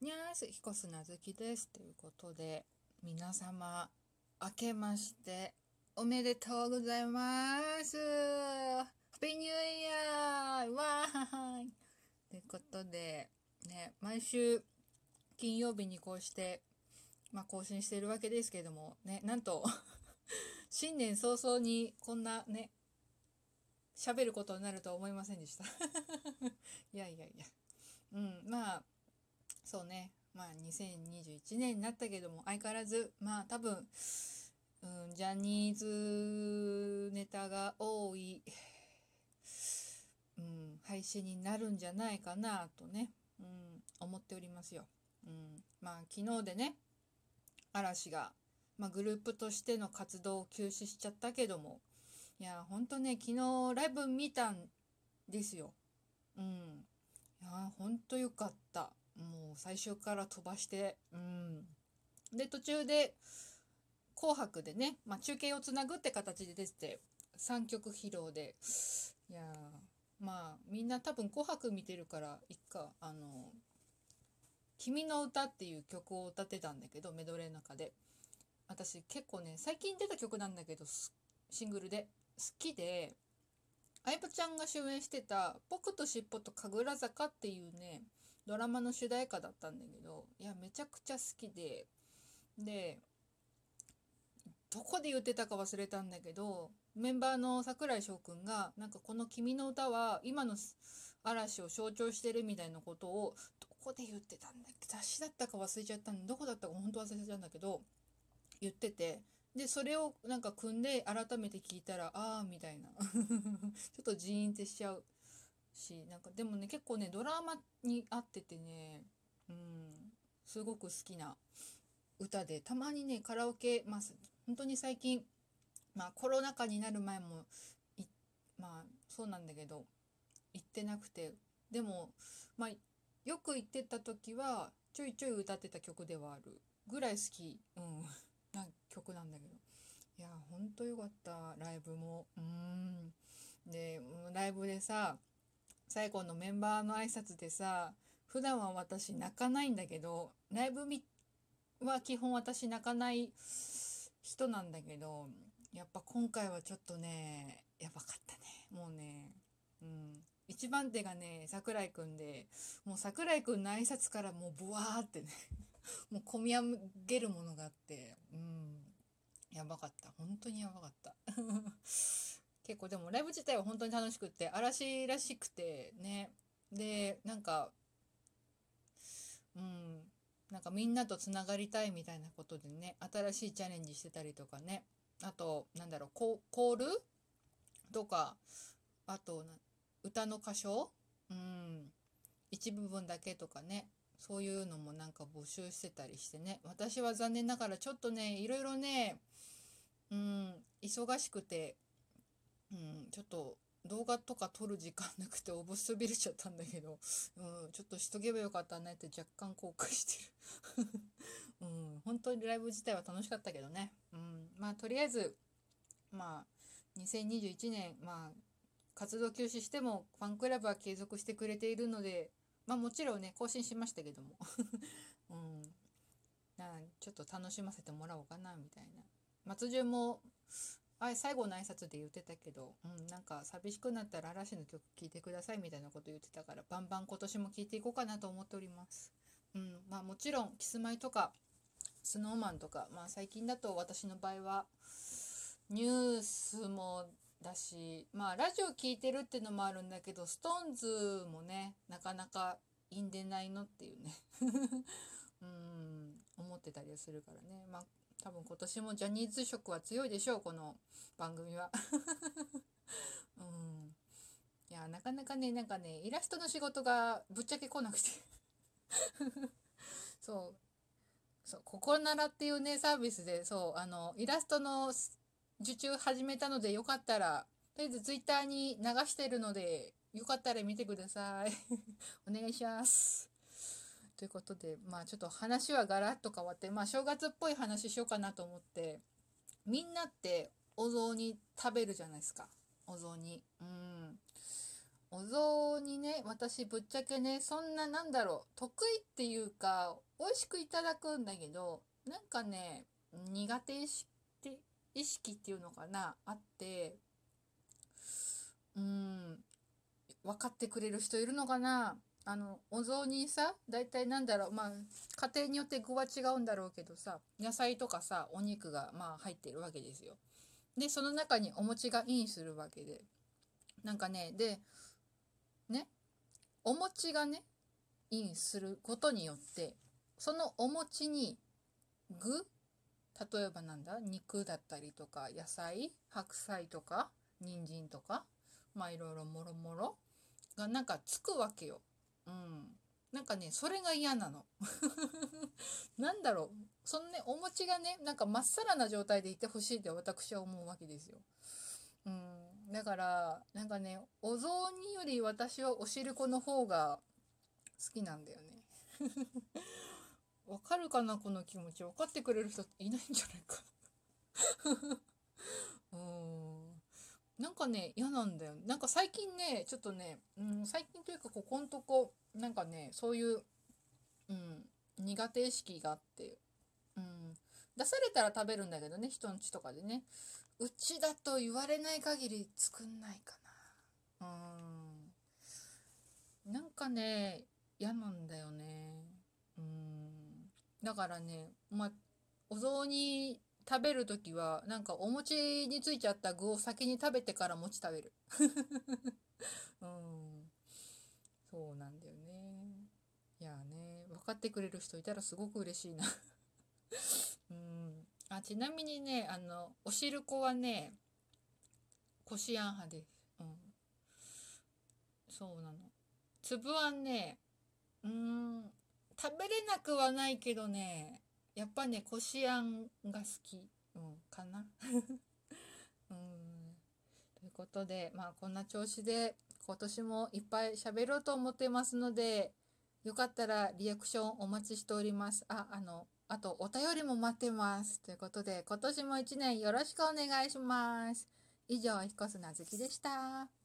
にゃーす、彦砂月です。ということで、皆様、明けまして、おめでとうございます。ハッピーニューイヤーわーいということで、ね、毎週金曜日にこうして、まあ、更新してるわけですけども、ね、なんと 新年早々にこんなね、喋ることになるとは思いませんでした いやいやいや。うん、まあ、そうね。まあ、2021年になったけども、相変わらず、まあ、多分、うん、ジャニーズネタが多い、うん、配信になるんじゃないかなとね、うん、思っておりますよ。うん、まあ、昨日でね、嵐が、まあ、グループとしての活動を休止しちゃったけども、いや、ほんとね、昨日ライブ見たんですよ。うん。いや、ほんとよかった。もう最初から飛ばして、うん。で、途中で、紅白でね、まあ、中継をつなぐって形で出て、3曲披露で、いやまあ、みんな多分紅白見てるから、いっか、あの、君の歌っていう曲を歌ってたんだけど、メドレーの中で。私結構ね、最近出た曲なんだけど、シングルで好きで、相葉ちゃんが主演してた、僕と尻尾と神楽坂っていうね、ドラマの主題歌だったんだけど、いや、めちゃくちゃ好きで、で、どこで言ってたか忘れたんだけど、メンバーの櫻井翔くんが、なんかこの君の歌は今の嵐を象徴してるみたいなことを、どこで言ってたんだっけ雑誌だったか忘れちゃったんで、どこだったか本当忘れちゃったんだけど、言ってて、で、それをなんか組んで改めて聞いたら、あーみたいな。ちょっとジーンってしちゃう。しなんかでもね結構ねドラマに合っててねうんすごく好きな歌でたまにねカラオケまあ本当に最近まあコロナ禍になる前もまあそうなんだけど行ってなくてでもまあよく行ってた時はちょいちょい歌ってた曲ではあるぐらい好き、うん、な曲なんだけど。いやほんとよかったライブも。うん。でライブでさ最後のメンバーの挨拶でさ普段は私泣かないんだけどライブは基本私泣かない人なんだけどやっぱ今回はちょっとねやばかったね。もうねうん。一番手がね桜井くんでもう桜井くんの挨拶からもうブワーってね もう込み上げるものがあってうん。やばかった。本当にやばかった。結構でもライブ自体は本当に楽しくって嵐らしくてね。でなんかうんなんかみんなとつながりたいみたいなことでね新しいチャレンジしてたりとかね。あとなんだろうコールとかあと歌の歌唱？うん。一部分だけとかね。そういうのもなんか募集してたりしてね。私は残念ながらちょっとねいろいろねうん忙しくてうん、ちょっと動画とか撮る時間なくておぼそびれちゃったんだけど、うん、ちょっとしとけばよかったねって若干後悔してる うん、本当にライブ自体は楽しかったけどね。うん、まあとりあえず、まあ2021年、まあ活動休止してもファンクラブは継続してくれているので、まあもちろんね、更新しましたけども。うん、なちょっと楽しませてもらおうかな、みたいな。松潤もあ最後の挨拶で言ってたけど、うん、なんか寂しくなったら嵐の曲聴いてくださいみたいなこと言ってたからバンバン今年も聴いていこうかなと思っております。うん、まあもちろんキスマイとかスノーマンとか、まあ最近だと私の場合はニュースもだし、まあラジオ聴いてるっていうのもあるんだけど、ストーンズもね、なかなかいいんでないのっていうね うん、思ってたりするからね。まあ多分今年もジャニーズ色は強いでしょうこの番組は。うん。いやなかなかねなんかねイラストの仕事がぶっちゃけ来なくて。そう。そうここならっていうねサービスでそうあのイラストの受注始めたのでよかったらとりあえずツイッターに流してるのでよかったら見てください。お願いします。ということで、まあちょっと話はガラッと変わって、まあ正月っぽい話しようかなと思って、みんなってお雑煮食べるじゃないですか。お雑煮。うん。お雑煮ね、私ぶっちゃけね、そんななんだろう、得意っていうか、美味しくいただくんだけど、なんかね、苦手意識意識っていうのかな、あって、うん、分かってくれる人いるのかなあの、お雑煮さ、大体なんだろう、まあ、家庭によって具は違うんだろうけどさ、野菜とかさ、お肉がまあ入ってるわけですよ。で、その中にお餅がインするわけで。なんかね、で、ね、お餅がね、インすることによって、そのお餅に具例えばなんだ肉だったりとか野菜白菜とか人参とかまあいろいろもろもろがなんかつくわけよ。うん。なんかね、それが嫌なの。なんだろう。そのね、お餅がね、なんかまっさらな状態でいてほしいって私は思うわけですよ。うん。だから、なんかね、お雑煮より私はお汁粉の方が好きなんだよね。わかるかなこの気持ち。分かってくれる人いないんじゃないか うん。なんかね、嫌なんだよ。なんか最近ね、ちょっとね、うん、最近というかここんとこ、なんかね、そういう、うん、苦手意識があって、うん、出されたら食べるんだけどね、人んちとかでね。うちだと言われない限り作んないかな。うん。なんかね、嫌なんだよね。うん。だからね、まあ、お雑煮食べるときは、なんかお餅についちゃった具を先に食べてから餅食べる。うん。そうなんだよね。いやね、分かってくれる人いたらすごく嬉しいな うん。あ、ちなみにね、あの、お汁粉はね、こしあん派です。うん。そうなの。粒あんね、うん、食べれなくはないけどね、やっぱね、こしあんが好き、うん、かな。うん。ということで、まあこんな調子で今年もいっぱい喋ろうと思ってますので、よかったらリアクションお待ちしております。あ、あの、あとお便りも待ってます。ということで、今年も一年よろしくお願いします。以上、彦砂月でした。